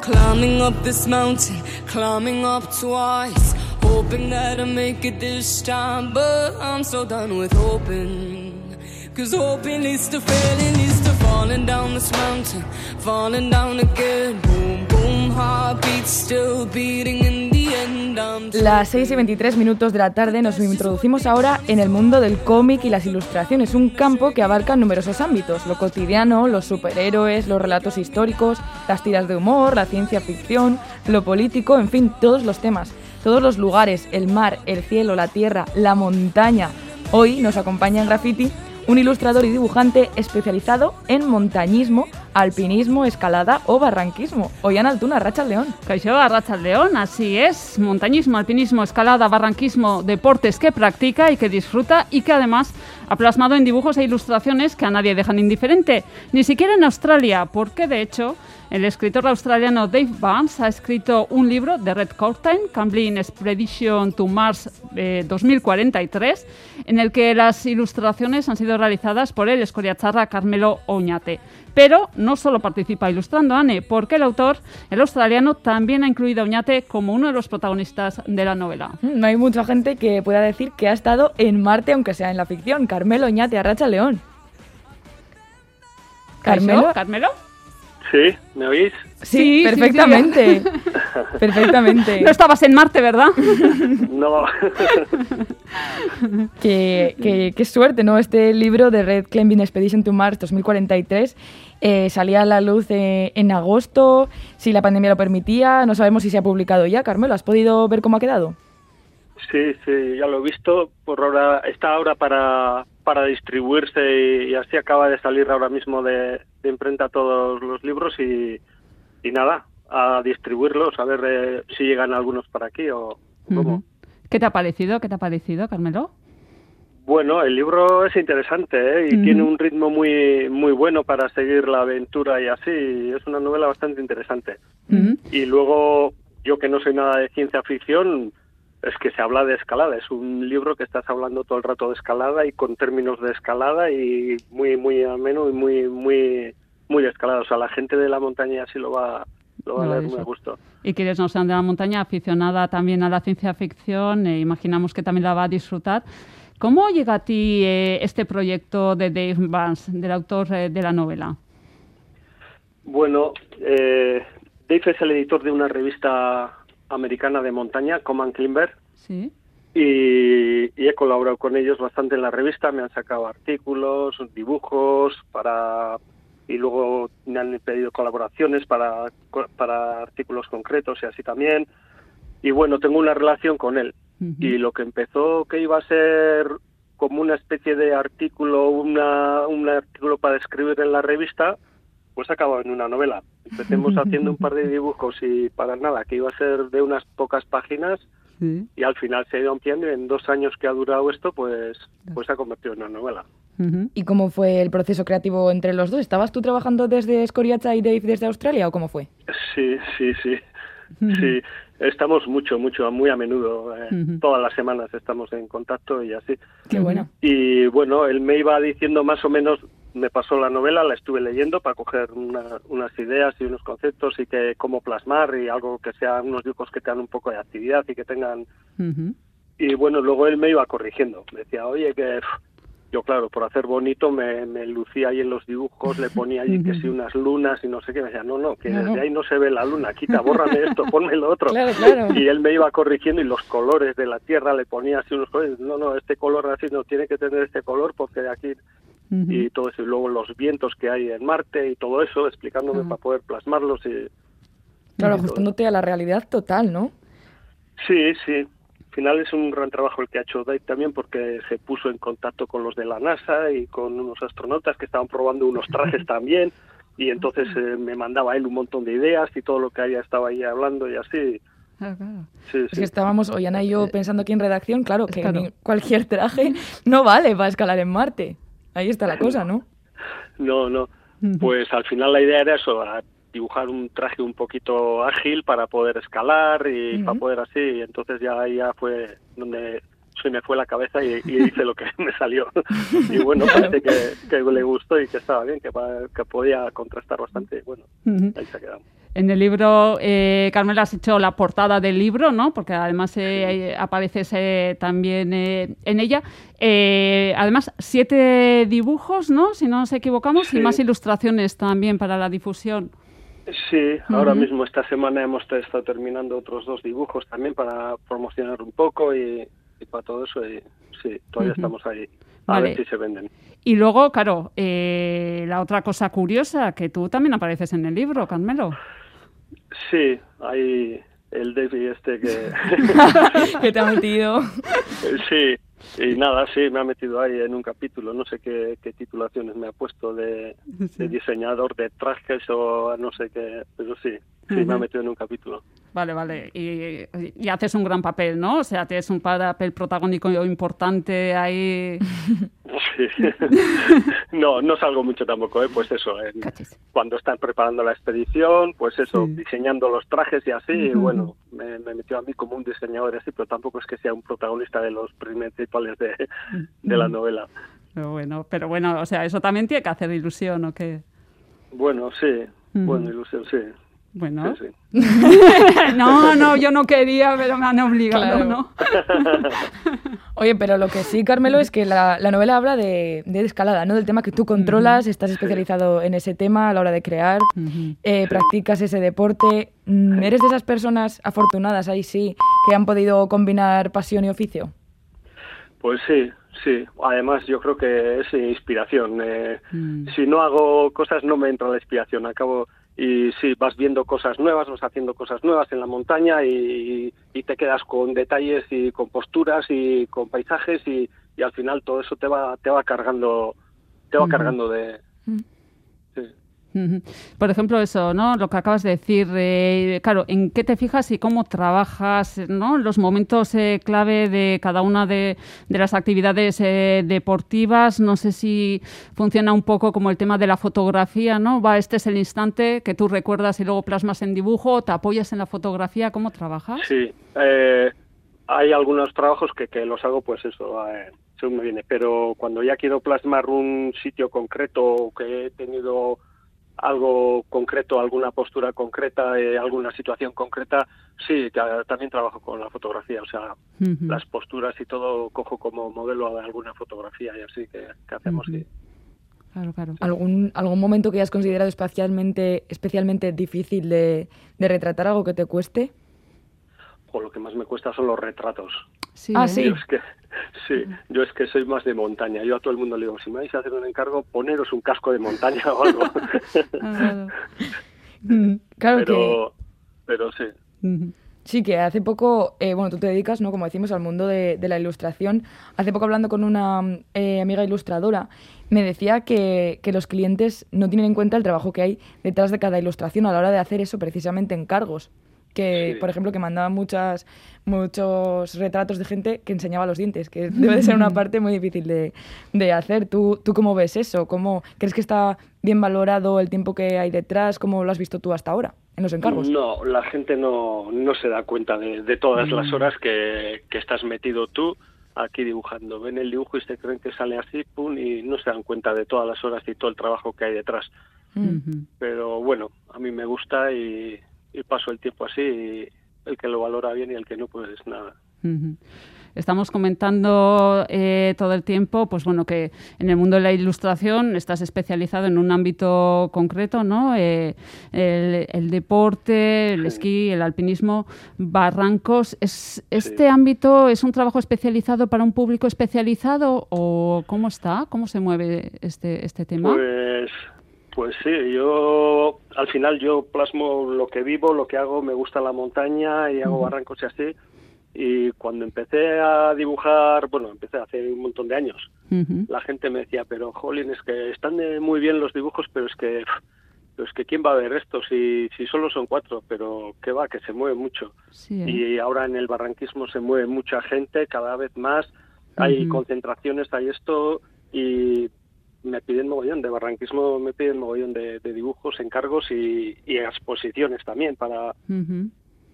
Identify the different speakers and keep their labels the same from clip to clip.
Speaker 1: Climbing up this mountain, climbing up twice. Hoping that I make it this time, but I'm so done with hoping. Cause hoping leads to failing, leads to falling down this mountain, falling down again. Boom, boom, heartbeats still beating in
Speaker 2: Las 6 y 23 minutos de la tarde nos introducimos ahora en el mundo del cómic y las ilustraciones, un campo que abarca numerosos ámbitos, lo cotidiano, los superhéroes, los relatos históricos, las tiras de humor, la ciencia ficción, lo político, en fin, todos los temas, todos los lugares, el mar, el cielo, la tierra, la montaña. Hoy nos acompaña en Graffiti un ilustrador y dibujante especializado en montañismo, alpinismo, escalada o barranquismo. Ollana Altuna, Racha León.
Speaker 3: Caixó Racha León, así es. Montañismo, alpinismo, escalada, barranquismo, deportes que practica y que disfruta y que además ha plasmado en dibujos e ilustraciones que a nadie dejan indiferente, ni siquiera en Australia, porque de hecho el escritor australiano Dave Barnes ha escrito un libro de Red Curtain, Camblin Expedition to Mars eh, 2043, en el que las ilustraciones han sido realizadas por el escoriacharra Carmelo Oñate. Pero no solo participa ilustrando Anne, porque el autor, el australiano, también ha incluido a Oñate como uno de los protagonistas de la novela.
Speaker 2: No hay mucha gente que pueda decir que ha estado en Marte, aunque sea en la ficción. Carmelo Oñate, Arracha León.
Speaker 3: ¿Carmelo? ¿Carmelo?
Speaker 4: Sí, ¿me oís?
Speaker 2: Sí,
Speaker 3: Sí, sí,
Speaker 2: perfectamente. perfectamente.
Speaker 3: No estabas en Marte, ¿verdad?
Speaker 4: No.
Speaker 2: Qué, qué- qué suerte, ¿no? Este libro de Red Climbing Expedition to Mars 2043 eh, salía a la luz eh, en agosto, si la pandemia lo permitía. No sabemos si se ha publicado ya. Carmelo, ¿has podido ver cómo ha quedado?
Speaker 4: Sí, sí, ya lo he visto. Por ahora está ahora para, para distribuirse y, y así acaba de salir ahora mismo de, de imprenta todos los libros y, y nada, a distribuirlos, a ver eh, si llegan algunos para aquí o cómo.
Speaker 3: ¿Qué te ha parecido? ¿Qué te ha parecido, Carmelo?
Speaker 4: Bueno, el libro es interesante ¿eh? y tiene un ritmo muy muy bueno para seguir la aventura y así. Es una novela bastante interesante. Y luego, yo que no soy nada de ciencia ficción, es que se habla de escalada. Es un libro que estás hablando todo el rato de escalada y con términos de escalada y muy, muy ameno y muy, muy, muy de escalada. O sea, la gente de la montaña sí lo va, lo va a leer muy a gusto.
Speaker 3: Y quienes no sean de la montaña, aficionada también a la ciencia ficción, eh, imaginamos que también la va a disfrutar. ¿Cómo llega a ti eh, este proyecto de Dave Barnes, del autor eh, de la novela?
Speaker 4: Bueno, eh, Dave es el editor de una revista americana de montaña, Command Climber,
Speaker 3: Sí.
Speaker 4: y, y he colaborado con ellos bastante en la revista, me han sacado artículos, dibujos para y luego me han pedido colaboraciones para, para artículos concretos y así también. Y bueno, tengo una relación con él. Y lo que empezó que iba a ser como una especie de artículo, una, un artículo para escribir en la revista, pues ha acabado en una novela. Empecemos haciendo un par de dibujos y para nada, que iba a ser de unas pocas páginas
Speaker 3: Sí.
Speaker 4: y al final se ha ido ampliando y en dos años que ha durado esto, pues, pues se ha convertido en una novela.
Speaker 2: ¿Y cómo fue el proceso creativo entre los dos? ¿Estabas tú trabajando desde Escoriacha y Dave desde Australia o cómo fue?
Speaker 4: Sí, sí, sí. Sí, estamos mucho, mucho, muy a menudo. eh,
Speaker 3: Ujú.
Speaker 4: Todas las semanas estamos en contacto y así.
Speaker 2: Qué bueno.
Speaker 4: Y bueno, él me iba diciendo más o menos, me pasó la novela, la estuve leyendo para coger una- unas ideas y unos conceptos y que cómo plasmar y algo que sea unos dibujos que tengan un poco de actividad y que tengan y bueno, luego él me iba corrigiendo. Me decía, oye, que yo, claro, por hacer bonito me, me lucía ahí en los dibujos, le ponía allí que sí unas lunas y no sé qué. Me decía, no, no, que
Speaker 2: No, no.
Speaker 4: desde ahí no se ve la luna, quita, bórrame esto, ponme lo otro.
Speaker 2: Claro, claro.
Speaker 4: Y él me iba corrigiendo y los colores de la tierra le ponía así unos colores. No, no, este color así no tiene que tener este color porque de aquí y todo eso. Y luego los vientos que hay en Marte y todo eso, explicándome para poder plasmarlos y
Speaker 2: Claro,
Speaker 4: y todo
Speaker 2: ajustándote a la realidad total, ¿no?
Speaker 4: Sí, sí. Al final es un gran trabajo el que ha hecho Dave también porque se puso en contacto con los de la NASA y con unos astronautas que estaban probando unos trajes también y entonces eh, me mandaba él un montón de ideas y todo lo que haya estaba ahí hablando y así.
Speaker 3: Claro, claro.
Speaker 4: Sí,
Speaker 2: Es
Speaker 4: sí.
Speaker 2: que estábamos, Ollana y yo, pensando aquí en redacción, claro, que
Speaker 3: Claro.
Speaker 2: cualquier traje no vale para escalar en Marte. Ahí está la cosa, ¿no?
Speaker 4: No, no. Pues al final la idea era eso, dibujar un traje un poquito ágil para poder escalar y para poder así. Y entonces ya ahí ya fue donde se me fue la cabeza y, y hice lo que me salió. y bueno, parece que, que le gustó y que estaba bien, que, que podía contrastar bastante. y Bueno, ahí se ha quedado.
Speaker 3: En el libro, eh, Carmela, has hecho la portada del libro, ¿no? Porque además eh, apareces eh, también eh, en ella. Eh, además, siete dibujos, ¿no? Si no nos equivocamos, y más ilustraciones también para la difusión.
Speaker 4: Sí, ahora mismo esta semana hemos estado terminando otros dos dibujos también para promocionar un poco y, y para todo eso. Y sí, todavía estamos ahí. A
Speaker 3: Vale.
Speaker 4: ver si se venden.
Speaker 3: Y luego, claro, eh, la otra cosa curiosa, que tú también apareces en el libro, Carmelo.
Speaker 4: Sí, hay el David este que...
Speaker 2: que te ha metido.
Speaker 4: sí, y nada, sí, me ha metido ahí en un capítulo. No sé qué, qué titulaciones me ha puesto de, de diseñador de trajes o no sé qué, pero sí, sí, me ha metido en un capítulo.
Speaker 3: Vale, vale. Y, y haces un gran papel, ¿no? O sea, tienes un papel protagónico importante ahí.
Speaker 4: Sí. no, no salgo mucho tampoco, ¿eh? pues eso, en-
Speaker 3: Cachis.
Speaker 4: cuando están preparando la expedición, pues eso,
Speaker 3: Sí.
Speaker 4: diseñando los trajes y así, y bueno, me, me metió a mí como un diseñador así, pero tampoco es que sea un protagonista de los principales de, de la novela.
Speaker 3: Pero bueno, pero bueno, o sea, eso también tiene que hacer ilusión, ¿o qué?
Speaker 4: Bueno, sí, bueno, ilusión, sí.
Speaker 3: Bueno.
Speaker 4: sí, sí.
Speaker 3: no, no, yo no quería, pero me han obligado,
Speaker 2: Claro.
Speaker 3: ¿no?
Speaker 2: Oye, pero lo que sí, Carmelo, es que la, la novela habla de, de escalada, ¿no? Del tema que tú controlas, estás especializado en ese tema a la hora de crear, eh, practicas ese deporte. Mm, ¿Eres de esas personas afortunadas ahí sí que han podido combinar pasión y oficio?
Speaker 4: Pues sí, sí. Además, yo creo que es inspiración. Eh,
Speaker 3: Mm.
Speaker 4: Si no hago cosas, no me entra la inspiración. Acabo y sí, vas viendo cosas nuevas, vas haciendo cosas nuevas en la montaña y, y te quedas con detalles y con posturas y con paisajes y, y al final todo eso te va te va cargando te va cargando de
Speaker 2: Mm.
Speaker 4: sí.
Speaker 3: Por ejemplo, eso, ¿no? Lo que acabas de decir, eh, claro, ¿en qué te fijas y cómo trabajas, ¿no? Los momentos eh, clave de cada una de, las actividades eh, deportivas. No sé si funciona un poco como el tema de la fotografía, ¿no? Va, este es el instante que tú recuerdas y luego plasmas en dibujo, te apoyas en la fotografía, ¿cómo trabajas?
Speaker 4: Sí, eh, hay algunos trabajos que, que los hago, pues eso, eh, según me viene. Pero cuando ya quiero plasmar un sitio concreto, que he tenido algo concreto, alguna postura concreta, eh, alguna situación concreta, sí, ta- también trabajo con la fotografía. O sea, las posturas y todo cojo como modelo de alguna fotografía y así que, que hacemos.
Speaker 3: Claro, claro.
Speaker 2: ¿Algún, algún momento que hayas considerado especialmente, especialmente difícil de, de retratar, algo que te cueste?
Speaker 4: O lo que más me cuesta son los retratos.
Speaker 3: Sí,
Speaker 2: Ah,
Speaker 3: ¿eh?
Speaker 2: sí.
Speaker 4: Yo es que, sí, yo es que soy más de montaña. Yo a todo el mundo le digo, si me vais a hacer un encargo, poneros un casco de montaña o algo.
Speaker 3: Ah, claro.
Speaker 2: Claro que...
Speaker 4: pero, pero sí.
Speaker 2: Sí, que hace poco, eh, bueno, tú te dedicas, ¿no? Como decimos, al mundo de, de la ilustración. Hace poco hablando con una eh, amiga ilustradora, me decía que, que los clientes no tienen en cuenta el trabajo que hay detrás de cada ilustración a la hora de hacer eso precisamente encargos. Que,
Speaker 4: Sí.
Speaker 2: por ejemplo, que mandaban muchas, muchos retratos de gente que enseñaba los dientes, que debe de ser una parte muy difícil de, de hacer. ¿Tú, ¿Tú cómo ves eso? ¿Cómo, ¿Crees que está bien valorado el tiempo que hay detrás? ¿Cómo lo has visto tú hasta ahora en los encargos?
Speaker 4: No, la gente no, no se da cuenta de, de todas las horas que, que estás metido tú aquí dibujando. Ven el dibujo y se creen que sale así, pum, y no se dan cuenta de todas las horas y todo el trabajo que hay detrás.
Speaker 2: Mm.
Speaker 4: Pero bueno, a mí me gusta y, y paso el tiempo así y el que lo valora bien y el que no, pues nada.
Speaker 3: Estamos comentando eh, todo el tiempo, pues bueno, que en el mundo de la ilustración estás especializado en un ámbito concreto, ¿no? Eh, el, el deporte, el
Speaker 4: Sí.
Speaker 3: esquí, el alpinismo, barrancos. ¿Es, ¿Este ámbito es un trabajo especializado para un público especializado o cómo está? ¿Cómo se mueve este, este tema?
Speaker 4: Pues, pues sí, yo al final yo plasmo lo que vivo, lo que hago, me gusta la montaña y hago barrancos y así. Y cuando empecé a dibujar, bueno, empecé hace un montón de años, la gente me decía, pero jolín, es que están muy bien los dibujos, pero es que, pero es que quién va a ver esto si, si solo son cuatro, pero que va, que se mueve mucho.
Speaker 3: Sí, ¿eh?
Speaker 4: Y ahora en el barranquismo se mueve mucha gente, cada vez más, hay concentraciones, hay esto, y me piden mogollón de barranquismo, me piden mogollón de, de dibujos, encargos y, y exposiciones también para,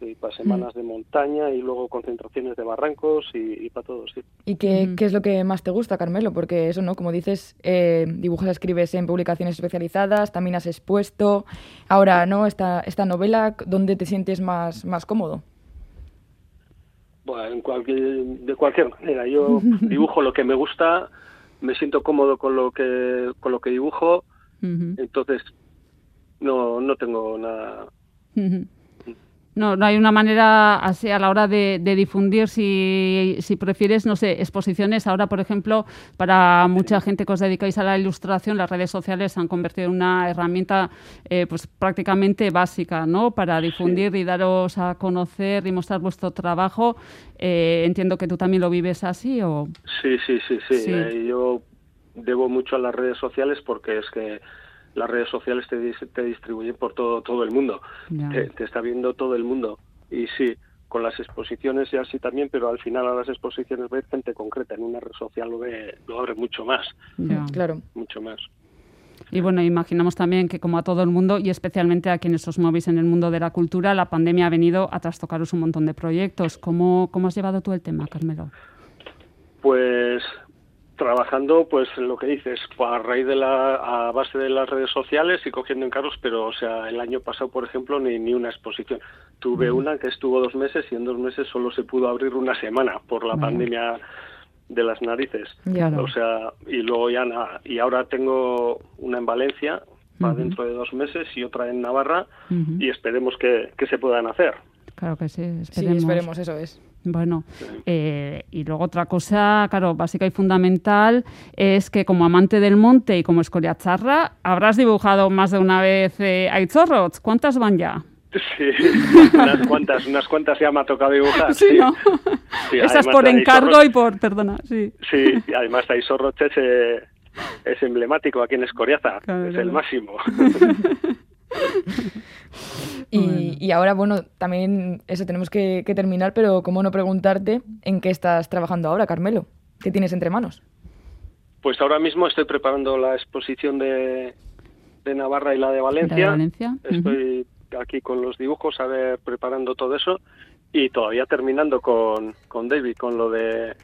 Speaker 4: y para semanas de montaña y luego concentraciones de barrancos y, para todo, sí.
Speaker 2: ¿Y qué, qué, es lo que más te gusta, Carmelo? Porque eso, ¿no? Como dices, eh, dibujas, escribes en publicaciones especializadas, también has expuesto. Ahora, ¿no? Esta, esta novela, ¿dónde te sientes más, más cómodo?
Speaker 4: Bueno, en cualquier, de cualquier manera. Yo dibujo lo que me gusta, me siento cómodo con lo que, con lo que dibujo, entonces no, no tengo nada.
Speaker 3: No, no hay una manera así a la hora de, difundir, si, si, prefieres, no sé, exposiciones. Ahora, por ejemplo, para mucha gente que os dedicáis a la ilustración, las redes sociales se han convertido en una herramienta eh, pues prácticamente básica, ¿no? Para difundir y daros a conocer y mostrar vuestro trabajo. Eh, entiendo que tú también lo vives así, ¿o...?
Speaker 4: Sí, sí, sí, sí. Eh, yo debo mucho a las redes sociales porque es que las redes sociales te, te distribuyen por todo, todo el mundo, te, está viendo todo el mundo. Y sí, con las exposiciones y así también, pero al final a las exposiciones ve gente concreta, en una red social lo, ve, lo abre mucho más.
Speaker 2: Claro.
Speaker 4: Mucho más.
Speaker 3: Y bueno, imaginamos también que como a todo el mundo y especialmente a quienes os movéis en el mundo de la cultura, la pandemia ha venido a trastocaros un montón de proyectos. ¿Cómo, cómo has llevado tú el tema, Carmelo?
Speaker 4: Pues trabajando pues lo que dices a raíz de la a base de las redes sociales y cogiendo encargos pero o sea el año pasado por ejemplo ni, ni una exposición. Tuve una que estuvo dos meses y en dos meses solo se pudo abrir una semana por la pandemia de las narices. O sea y luego ya nada y ahora tengo una en Valencia para dentro de dos meses y otra en Navarra y esperemos que, que se puedan hacer.
Speaker 3: Claro que sí esperemos,
Speaker 2: sí, esperemos eso es
Speaker 3: bueno, eh, y luego otra cosa, claro, básica y fundamental es que como amante del monte y como escoriacharra, habrás dibujado más de una vez eh, Aitzorrots. ¿Cuántas van ya?
Speaker 4: Sí, unas cuantas, unas cuantas ya me ha tocado dibujar.
Speaker 3: Sí, ¿no? Esas por encargo y por, perdona, sí.
Speaker 4: Sí, además Aitzorrots es, es emblemático aquí en Escoriaza, es el máximo.
Speaker 2: y, ahora, bueno, también eso tenemos que, terminar, pero cómo no preguntarte en qué estás trabajando ahora, Carmelo. ¿Qué tienes entre manos?
Speaker 4: Pues ahora mismo estoy preparando la exposición de, Navarra y la de Valencia. Estoy aquí con los dibujos, a ver, preparando todo eso y todavía terminando con, con David, con lo de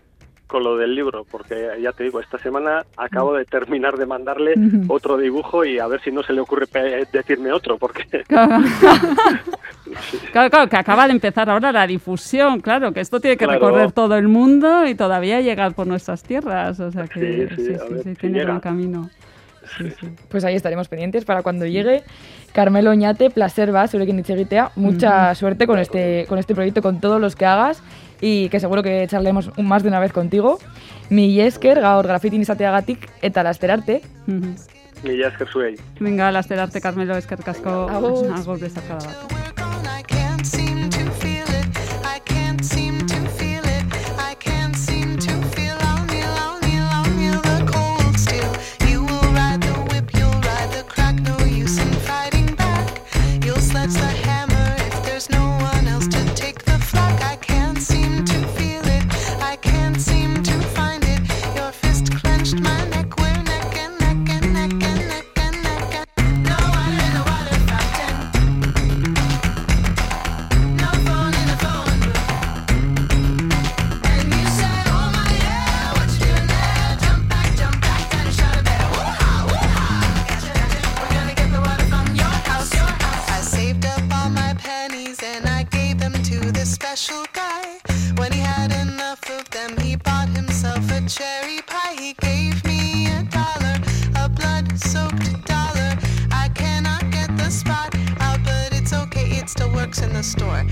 Speaker 4: con lo del libro, porque ya te digo, esta semana acabo de terminar de mandarle otro dibujo y a ver si no se le ocurre decirme otro, porque...
Speaker 3: Claro. claro, que acaba de empezar ahora la difusión, claro, que esto tiene que recorrer todo el mundo y todavía llegar por nuestras tierras, o sea que sí, sí, sí, tiene un camino.
Speaker 2: Pues ahí estaremos pendientes para cuando llegue. Carmelo Oñate, placer va, sobre quien Mucha suerte con este, con este proyecto, con todos los que hagas y que seguro que charlemos más de una vez contigo. Mi esker, gaur grafitin izateagatik eta lasterarte.
Speaker 4: Mi esker zuei.
Speaker 3: Venga, lasterarte, Carmelo, eskerrik asko. Agur. Agur bezakada bat.
Speaker 1: store.